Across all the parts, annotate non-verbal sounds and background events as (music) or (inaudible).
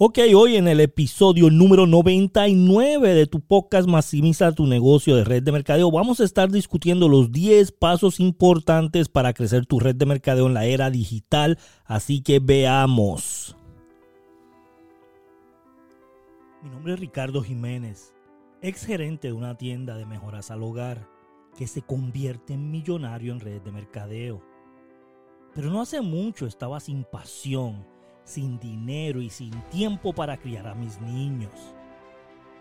Ok, hoy en el episodio número 99 de tu podcast Maximiza tu negocio de red de mercadeo, vamos a estar discutiendo los 10 pasos importantes para crecer tu red de mercadeo en la era digital, así que veamos. Mi nombre es Ricardo Jiménez, ex gerente de una tienda de mejoras al hogar que se convierte en millonario en red de mercadeo. Pero no hace mucho estaba sin pasión sin dinero y sin tiempo para criar a mis niños.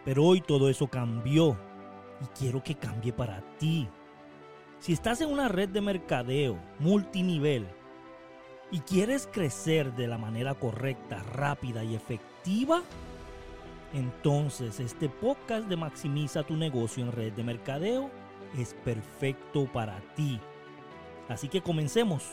Pero hoy todo eso cambió y quiero que cambie para ti. Si estás en una red de mercadeo multinivel y quieres crecer de la manera correcta, rápida y efectiva, entonces este podcast de Maximiza tu negocio en red de mercadeo es perfecto para ti. Así que comencemos.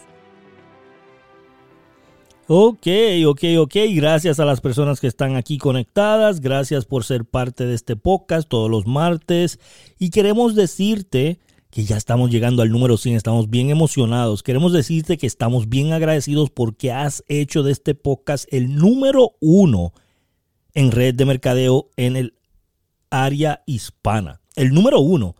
Ok, ok, ok. Gracias a las personas que están aquí conectadas. Gracias por ser parte de este podcast todos los martes. Y queremos decirte que ya estamos llegando al número 100. Estamos bien emocionados. Queremos decirte que estamos bien agradecidos porque has hecho de este podcast el número uno en red de mercadeo en el área hispana. El número uno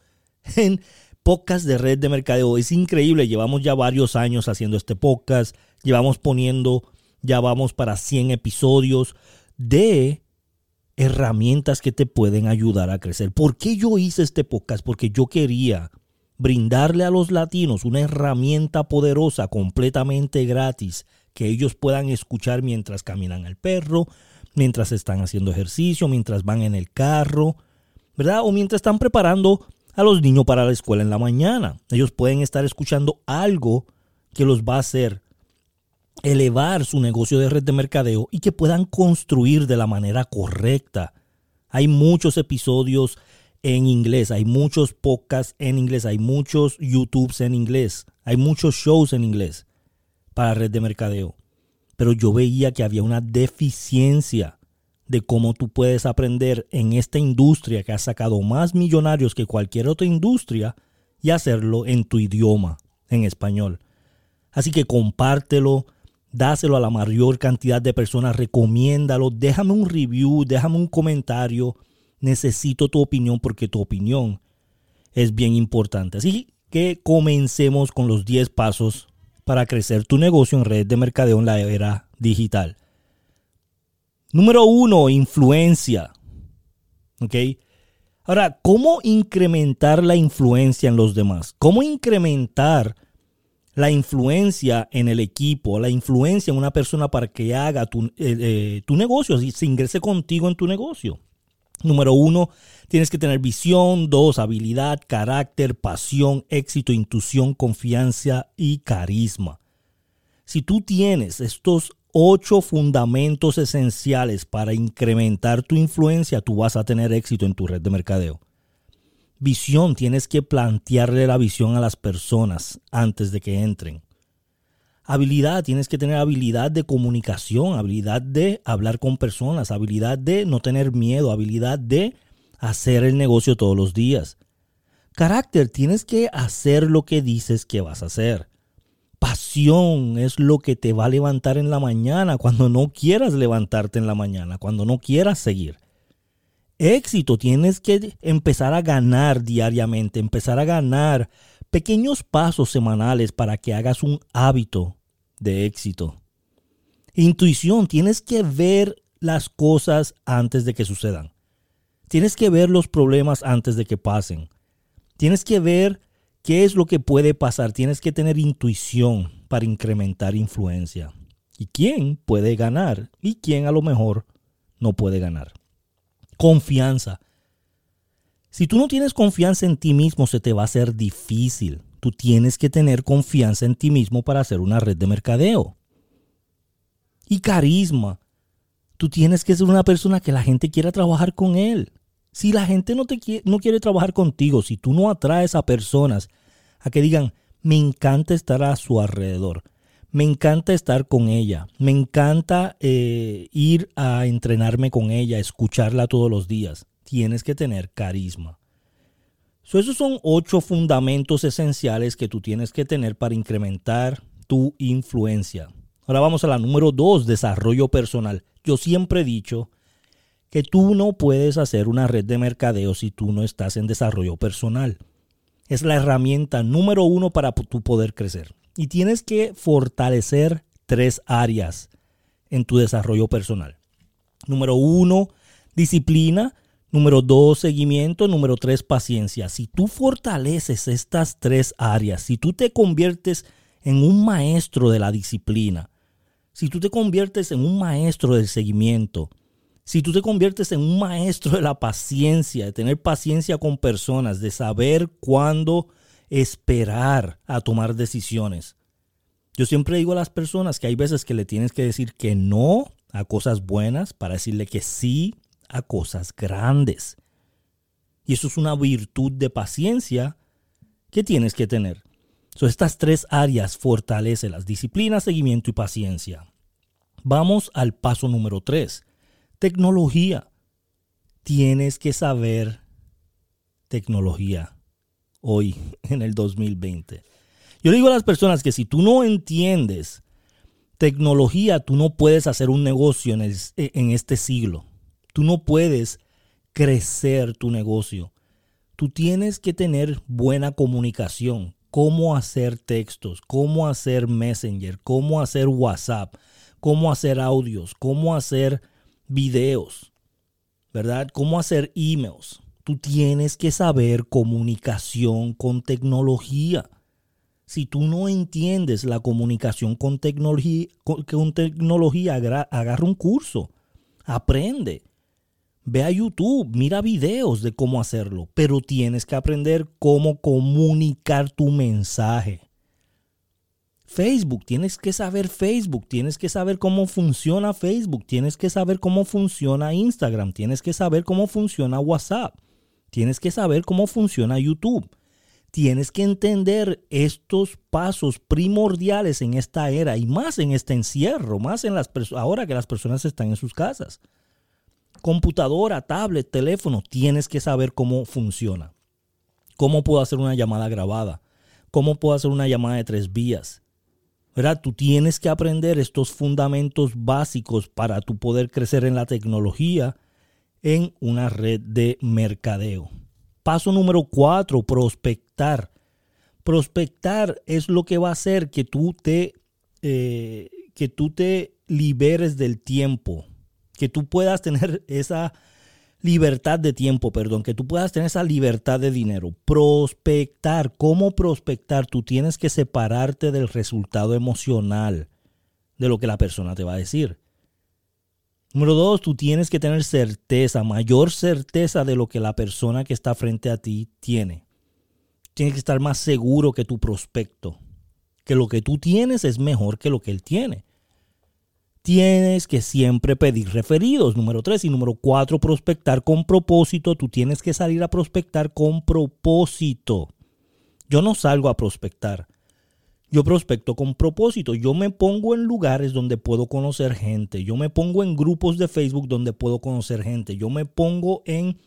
en podcast de red de mercadeo. Es increíble. Llevamos ya varios años haciendo este podcast. Llevamos poniendo ya vamos para 100 episodios de herramientas que te pueden ayudar a crecer. ¿Por qué yo hice este podcast? Porque yo quería brindarle a los latinos una herramienta poderosa, completamente gratis, que ellos puedan escuchar mientras caminan al perro, mientras están haciendo ejercicio, mientras van en el carro, ¿verdad? O mientras están preparando a los niños para la escuela en la mañana. Ellos pueden estar escuchando algo que los va a hacer elevar su negocio de red de mercadeo y que puedan construir de la manera correcta. Hay muchos episodios en inglés, hay muchos podcasts en inglés, hay muchos YouTubes en inglés, hay muchos shows en inglés para red de mercadeo. Pero yo veía que había una deficiencia de cómo tú puedes aprender en esta industria que ha sacado más millonarios que cualquier otra industria y hacerlo en tu idioma, en español. Así que compártelo, dáselo a la mayor cantidad de personas, recomiéndalo, déjame un review, déjame un comentario. Necesito tu opinión porque tu opinión es bien importante. Así que comencemos con los 10 pasos para crecer tu negocio en red de mercadeo en la era digital. Número uno, influencia. ¿Ok? Ahora, ¿cómo incrementar la influencia en los demás? ¿Cómo incrementar la influencia en el equipo, la influencia en una persona para que haga tu, eh, eh, tu negocio, se ingrese contigo en tu negocio. Número uno, tienes que tener visión. Dos, habilidad, carácter, pasión, éxito, intuición, confianza y carisma. Si tú tienes estos ocho fundamentos esenciales para incrementar tu influencia, tú vas a tener éxito en tu red de mercadeo. Visión, tienes que plantearle la visión a las personas antes de que entren. Habilidad, tienes que tener habilidad de comunicación, habilidad de hablar con personas, habilidad de no tener miedo, habilidad de hacer el negocio todos los días. Carácter, tienes que hacer lo que dices que vas a hacer. Pasión es lo que te va a levantar en la mañana cuando no quieras levantarte en la mañana, cuando no quieras seguir éxito, tienes que empezar a ganar diariamente, empezar a ganar pequeños pasos semanales para que hagas un hábito de éxito. Intuición, tienes que ver las cosas antes de que sucedan. Tienes que ver los problemas antes de que pasen. Tienes que ver qué es lo que puede pasar. Tienes que tener intuición para incrementar influencia. ¿Y quién puede ganar? ¿Y quién a lo mejor no puede ganar? Confianza. Si tú no tienes confianza en ti mismo, se te va a hacer difícil. Tú tienes que tener confianza en ti mismo para hacer una red de mercadeo. Y carisma. Tú tienes que ser una persona que la gente quiera trabajar con él. Si la gente no, te quiere, no quiere trabajar contigo, si tú no atraes a personas a que digan, me encanta estar a su alrededor, me encanta estar con ella, me encanta eh, ir a entrenarme con ella, escucharla todos los días. Tienes que tener carisma. esos son ocho fundamentos esenciales que tú tienes que tener para incrementar tu influencia. Ahora vamos a la número dos, desarrollo personal. Yo siempre he dicho que tú no puedes hacer una red de mercadeo si tú no estás en desarrollo personal. Es la herramienta número uno para tu poder crecer. Y tienes que fortalecer tres áreas en tu desarrollo personal. Número uno, disciplina. Número dos, seguimiento. Número tres, paciencia. Si tú fortaleces estas tres áreas, si tú te conviertes en un maestro de la disciplina, si tú te conviertes en un maestro del seguimiento, si tú te conviertes en un maestro de la paciencia, de tener paciencia con personas, de saber cuándo esperar a tomar decisiones. Yo siempre digo a las personas que hay veces que le tienes que decir que no a cosas buenas para decirle que sí a cosas grandes. Y eso es una virtud de paciencia que tienes que tener. So, estas tres áreas fortalece las disciplina, seguimiento y paciencia. Vamos al paso número tres. Tecnología. Tienes que saber tecnología hoy (laughs) en el 2020. Yo le digo a las personas que si tú no entiendes tecnología, tú no puedes hacer un negocio en, en este siglo. Tú no puedes crecer tu negocio. Tú tienes que tener buena comunicación cómo hacer textos, cómo hacer Messenger, cómo hacer WhatsApp, cómo hacer audios, cómo hacer videos, ¿verdad? Cómo hacer emails. Tú tienes que saber comunicación con tecnología. Si tú no entiendes la comunicación con tecnología, con, tecnología agarra un curso, aprende. Ve a YouTube, mira videos de cómo hacerlo, pero tienes que aprender cómo comunicar tu mensaje. Facebook, tienes que saber Facebook, tienes que saber cómo funciona Facebook, tienes que saber cómo funciona Instagram, tienes que saber cómo funciona WhatsApp, tienes que saber cómo funciona YouTube. Tienes que entender estos pasos primordiales en esta era y más en este encierro, más en las ahora que las personas están en sus casas computadora, tablet, teléfono, tienes que saber cómo funciona. ¿Cómo puedo hacer una llamada grabada? ¿Cómo puedo hacer una llamada de tres vías? ¿Verdad? Tú tienes que aprender estos fundamentos básicos para tu poder crecer en la tecnología en una red de mercadeo. Paso número cuatro, prospectar. Prospectar es lo que va a hacer que tú te, eh, que tú te liberes del tiempo que tú puedas tener esa libertad de tiempo, perdón, que tú puedas tener esa libertad de dinero. Prospectar, ¿cómo prospectar? Tú tienes que separarte del resultado emocional de lo que la persona te va a decir. Número dos, tú tienes que tener certeza, mayor certeza de lo que la persona que está frente a ti tiene. Tienes que estar más seguro que tu prospecto, que lo que tú tienes es mejor que lo que él tiene tienes que siempre pedir referidos. Número tres y número cuatro, prospectar con propósito. Tú tienes que salir a prospectar con propósito. Yo no salgo a prospectar. Yo prospecto con propósito. Yo me pongo en lugares donde puedo conocer gente. Yo me pongo en grupos de Facebook donde puedo conocer gente. Yo me pongo en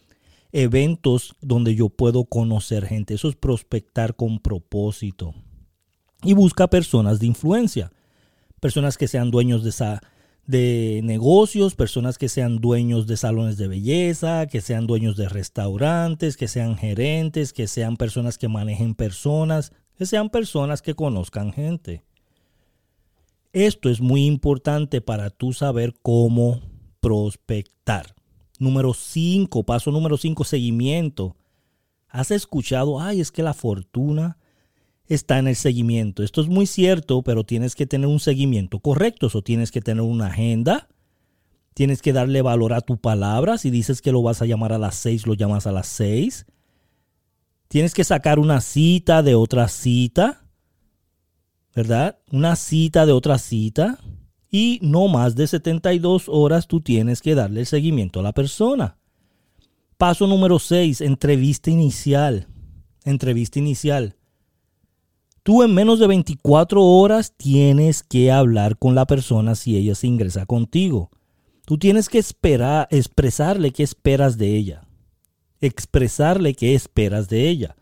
eventos donde yo puedo conocer gente. Eso es prospectar con propósito. Y busca personas de influencia personas que sean dueños de, esa, de negocios, personas que sean dueños de salones de belleza, que sean dueños de restaurantes, que sean gerentes, que sean personas que manejen personas, que sean personas que conozcan gente. Esto es muy importante para tú saber cómo prospectar. Número 5, paso número 5, seguimiento. ¿Has escuchado? Ay, es que la fortuna está en el seguimiento. Esto es muy cierto, pero tienes que tener un seguimiento correcto. O tienes que tener una agenda. Tienes que darle valor a tu palabra. Si dices que lo vas a llamar a las seis, lo llamas a las seis. Tienes que sacar una cita de otra cita. ¿Verdad? Una cita de otra cita. Y no más de 72 horas tú tienes que darle el seguimiento a la persona. Paso número 6, entrevista inicial. Entrevista inicial. Tú en menos de 24 horas tienes que hablar con la persona si ella se ingresa contigo. Tú tienes que esperar, expresarle qué esperas de ella. Expresarle qué esperas de ella.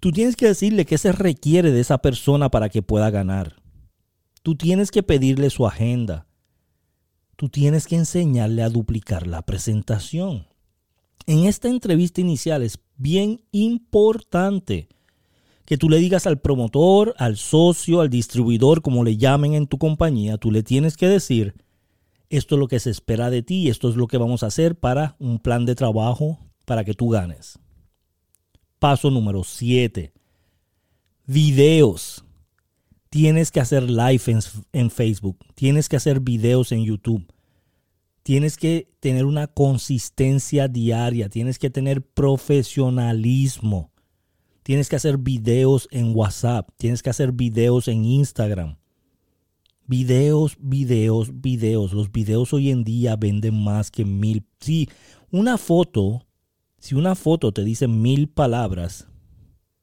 Tú tienes que decirle qué se requiere de esa persona para que pueda ganar. Tú tienes que pedirle su agenda. Tú tienes que enseñarle a duplicar la presentación. En esta entrevista inicial es bien importante que tú le digas al promotor, al socio, al distribuidor, como le llamen en tu compañía, tú le tienes que decir, esto es lo que se espera de ti, esto es lo que vamos a hacer para un plan de trabajo para que tú ganes. Paso número 7. Videos. Tienes que hacer live en, en, Facebook. Tienes que hacer videos en YouTube. Tienes que tener una consistencia diaria. Tienes que tener profesionalismo. Tienes que hacer videos en WhatsApp. Tienes que hacer videos en Instagram. Videos, videos, videos. Los videos hoy en día venden más que mil. Si una foto, si una foto te dice mil palabras,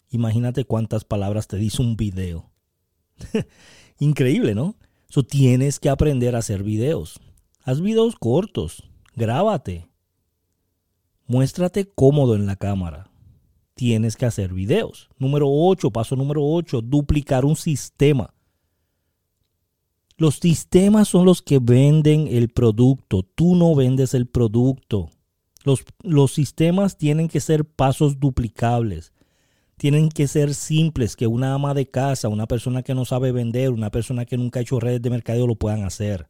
imagínate cuántas palabras te dice un video. (laughs) Increíble, ¿no? So, tienes que aprender a hacer videos. Haz videos cortos. Grábate. Muéstrate cómodo en la cámara tienes que hacer videos. Número 8, paso número 8, duplicar un sistema. Los sistemas son los que venden el producto. Tú no vendes el producto. Los, los, sistemas tienen que ser pasos duplicables. Tienen que ser simples, que una ama de casa, una persona que no sabe vender, una persona que nunca ha hecho redes de mercadeo lo puedan hacer.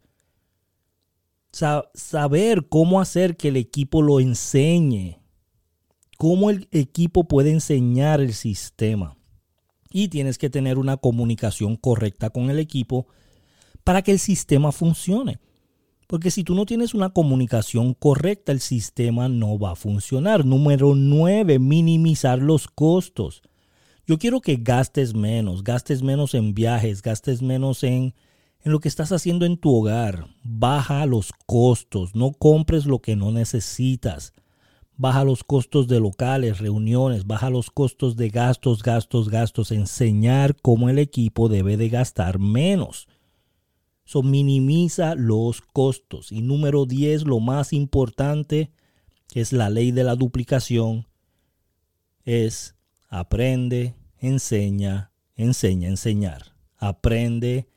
saber cómo hacer que el equipo lo enseñe cómo el equipo puede enseñar el sistema. Y tienes que tener una comunicación correcta con el equipo para que el sistema funcione. Porque si tú no tienes una comunicación correcta, el sistema no va a funcionar. Número 9, minimizar los costos. Yo quiero que gastes menos, gastes menos en viajes, gastes menos en, en lo que estás haciendo en tu hogar. Baja los costos, no compres lo que no necesitas baja los costos de locales, reuniones, baja los costos de gastos, gastos, gastos, enseñar cómo el equipo debe de gastar menos. Eso minimiza los costos. Y número 10, lo más importante, es la ley de la duplicación, es aprende, enseña, enseña, enseñar. Aprende,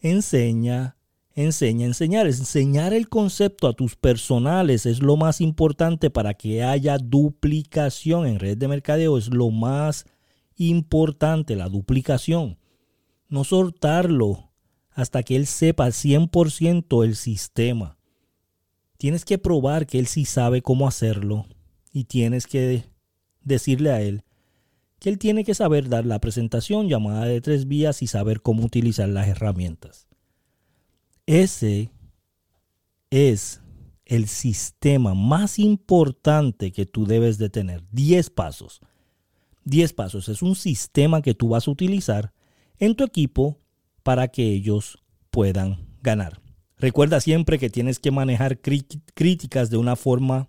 enseña, enseña, enseñar. Enseñar el concepto a tus personales es lo más importante para que haya duplicación en red de mercadeo. Es lo más importante, la duplicación. No soltarlo hasta que él sepa al 100% el sistema. Tienes que probar que él sí sabe cómo hacerlo y tienes que decirle a él que él tiene que saber dar la presentación llamada de tres vías y saber cómo utilizar las herramientas. Ese es el sistema más importante que tú debes de tener. 10 pasos. 10 pasos. Es un sistema que tú vas a utilizar en tu equipo para que ellos puedan ganar. Recuerda siempre que tienes que manejar críticas de una forma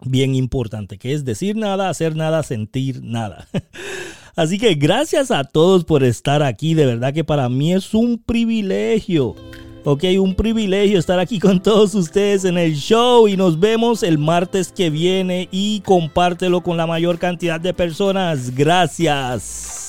bien importante, que es decir nada, hacer nada, sentir nada. (laughs) Así que gracias a todos por estar aquí. De verdad que para mí es un privilegio Ok, un privilegio estar aquí con todos ustedes en el show y nos vemos el martes que viene y compártelo con la mayor cantidad de personas. Gracias.